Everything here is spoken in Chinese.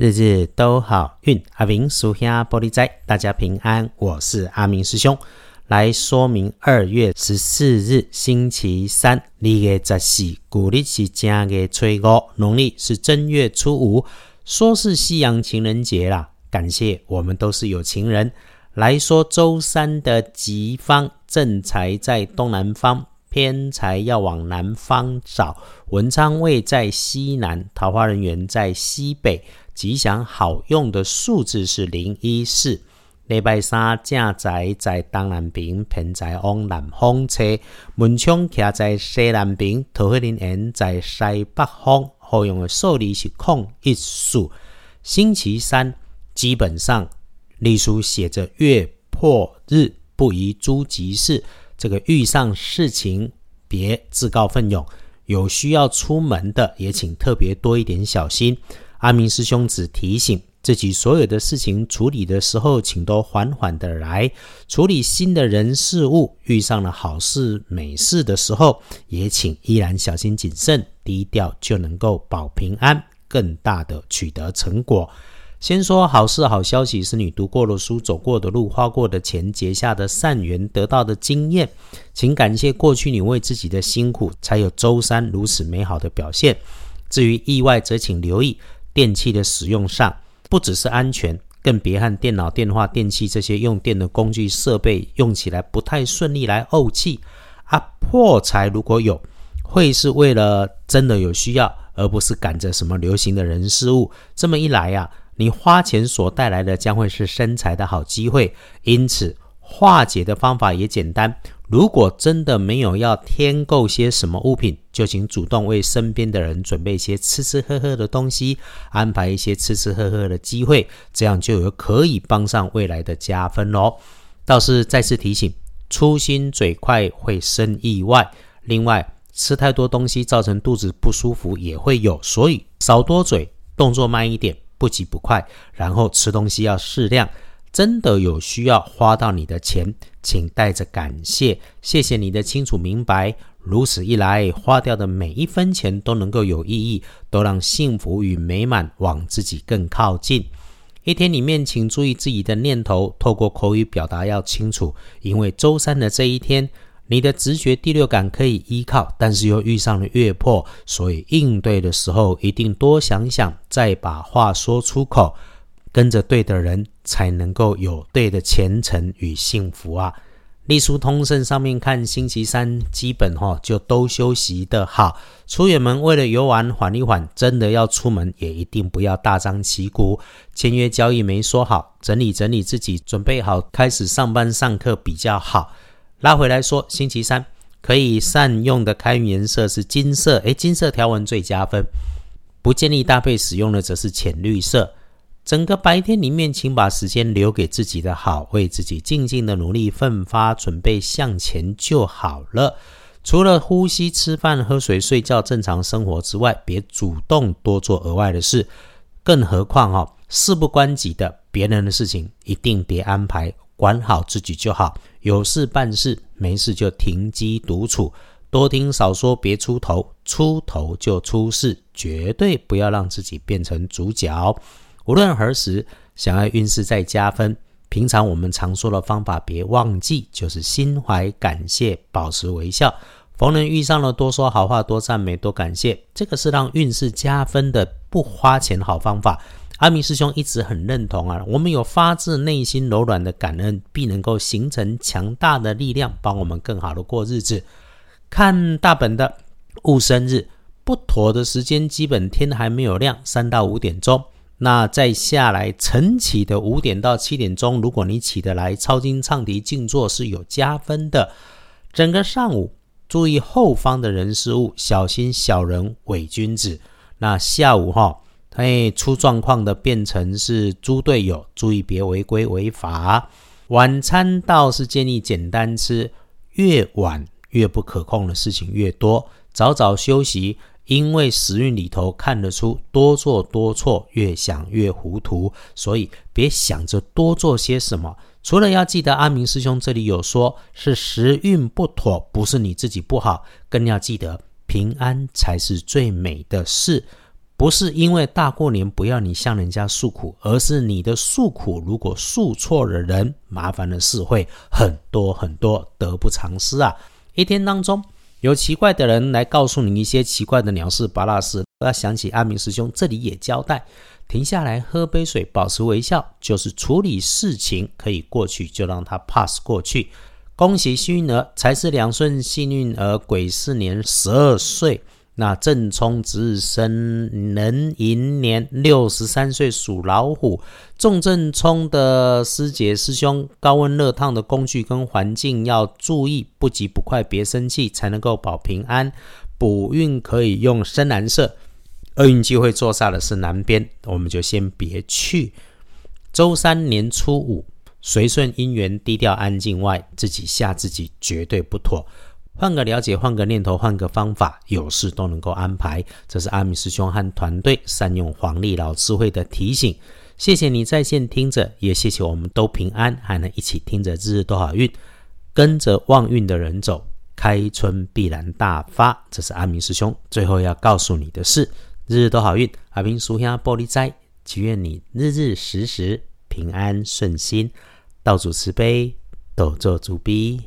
日日都好运，阿明属下玻璃仔，大家平安。我是阿明师兄，来说明二月十四日星期三，二月十四，古历是正月初五，农历是正月初五，说是西洋情人节啦。感谢我们都是有情人。来说周三的吉方，正财在东南方。偏财要往南方找，文昌位在西南，桃花人缘在西北，吉祥好用的数字是零一四。礼拜三正财在东南边，偏财往南方车，门窗徛在西南边，桃花人缘在西北方，好用的数字是空一数。星期三基本上隶书写着月破日不宜诸吉事。这个遇上事情别自告奋勇，有需要出门的也请特别多一点小心。阿明师兄只提醒自己，所有的事情处理的时候，请都缓缓的来。处理新的人事物，遇上了好事美事的时候，也请依然小心谨慎，低调就能够保平安，更大的取得成果。先说好事、好消息，是你读过的书、走过的路、花过的钱、结下的善缘、得到的经验，请感谢过去你为自己的辛苦，才有周三如此美好的表现。至于意外，则请留意电器的使用上，不只是安全，更别和电脑、电话、电器这些用电的工具设备用起来不太顺利来怄气啊。破财如果有，会是为了真的有需要，而不是赶着什么流行的人事物。这么一来呀。你花钱所带来的将会是生财的好机会，因此化解的方法也简单。如果真的没有要添购些什么物品，就请主动为身边的人准备一些吃吃喝喝的东西，安排一些吃吃喝喝的机会，这样就有可以帮上未来的加分喽。倒是再次提醒，粗心嘴快会生意外，另外吃太多东西造成肚子不舒服也会有，所以少多嘴，动作慢一点。不急不快，然后吃东西要适量。真的有需要花到你的钱，请带着感谢，谢谢你的清楚明白。如此一来，花掉的每一分钱都能够有意义，都让幸福与美满往自己更靠近。一天里面，请注意自己的念头，透过口语表达要清楚，因为周三的这一天。你的直觉、第六感可以依靠，但是又遇上了月破，所以应对的时候一定多想想，再把话说出口，跟着对的人，才能够有对的前程与幸福啊！隶书通胜上面看，星期三基本哈就都休息的好，出远门为了游玩缓一缓，真的要出门也一定不要大张旗鼓，签约交易没说好，整理整理自己，准备好开始上班上课比较好。拉回来说，星期三可以善用的开运颜色是金色，诶，金色条纹最加分。不建议搭配使用的则是浅绿色。整个白天里面，请把时间留给自己的好，为自己静静的努力奋发，准备向前就好了。除了呼吸、吃饭、喝水、睡觉正常生活之外，别主动多做额外的事。更何况哈，事不关己的别人的事情，一定别安排。管好自己就好，有事办事，没事就停机独处，多听少说，别出头，出头就出事，绝对不要让自己变成主角。无论何时，想要运势再加分，平常我们常说的方法，别忘记，就是心怀感谢，保持微笑，逢人遇上了多说好话，多赞美，多感谢，这个是让运势加分的不花钱好方法。阿明师兄一直很认同啊，我们有发自内心柔软的感恩，必能够形成强大的力量，帮我们更好的过日子。看大本的戊申日不妥的时间，基本天还没有亮，三到五点钟。那再下来晨起的五点到七点钟，如果你起得来，抄经唱题静坐是有加分的。整个上午注意后方的人事物，小心小人伪君子。那下午哈。哎，出状况的变成是猪队友，注意别违规违法。晚餐倒是建议简单吃，越晚越不可控的事情越多，早早休息。因为时运里头看得出，多做多错，越想越糊涂，所以别想着多做些什么。除了要记得阿明师兄这里有说，是时运不妥，不是你自己不好，更要记得平安才是最美的事。不是因为大过年不要你向人家诉苦，而是你的诉苦如果诉错了人，麻烦的事会很多很多，得不偿失啊！一天当中有奇怪的人来告诉你一些奇怪的鸟事、巴拉事，要想起阿明师兄这里也交代：停下来喝杯水，保持微笑，就是处理事情可以过去，就让它 pass 过去。恭喜幸运儿，财是两顺幸运儿，癸巳年十二岁。那正冲值日生壬寅年六十三岁属老虎，重正冲的师姐师兄，高温热烫的工具跟环境要注意，不急不快，别生气，才能够保平安。补运可以用深蓝色，厄运机会坐煞的是南边，我们就先别去。周三年初五，随顺姻缘，低调安静外，自己吓自己绝对不妥。换个了解，换个念头，换个方法，有事都能够安排。这是阿米师兄和团队善用黄历老智慧的提醒。谢谢你在线听着，也谢谢我们都平安，还能一起听着日日都好运，跟着旺运的人走，开春必然大发。这是阿明师兄最后要告诉你的事：日日都好运。阿明叔下玻璃斋，祈愿你日日时时平安顺心，道主慈悲，斗做主逼。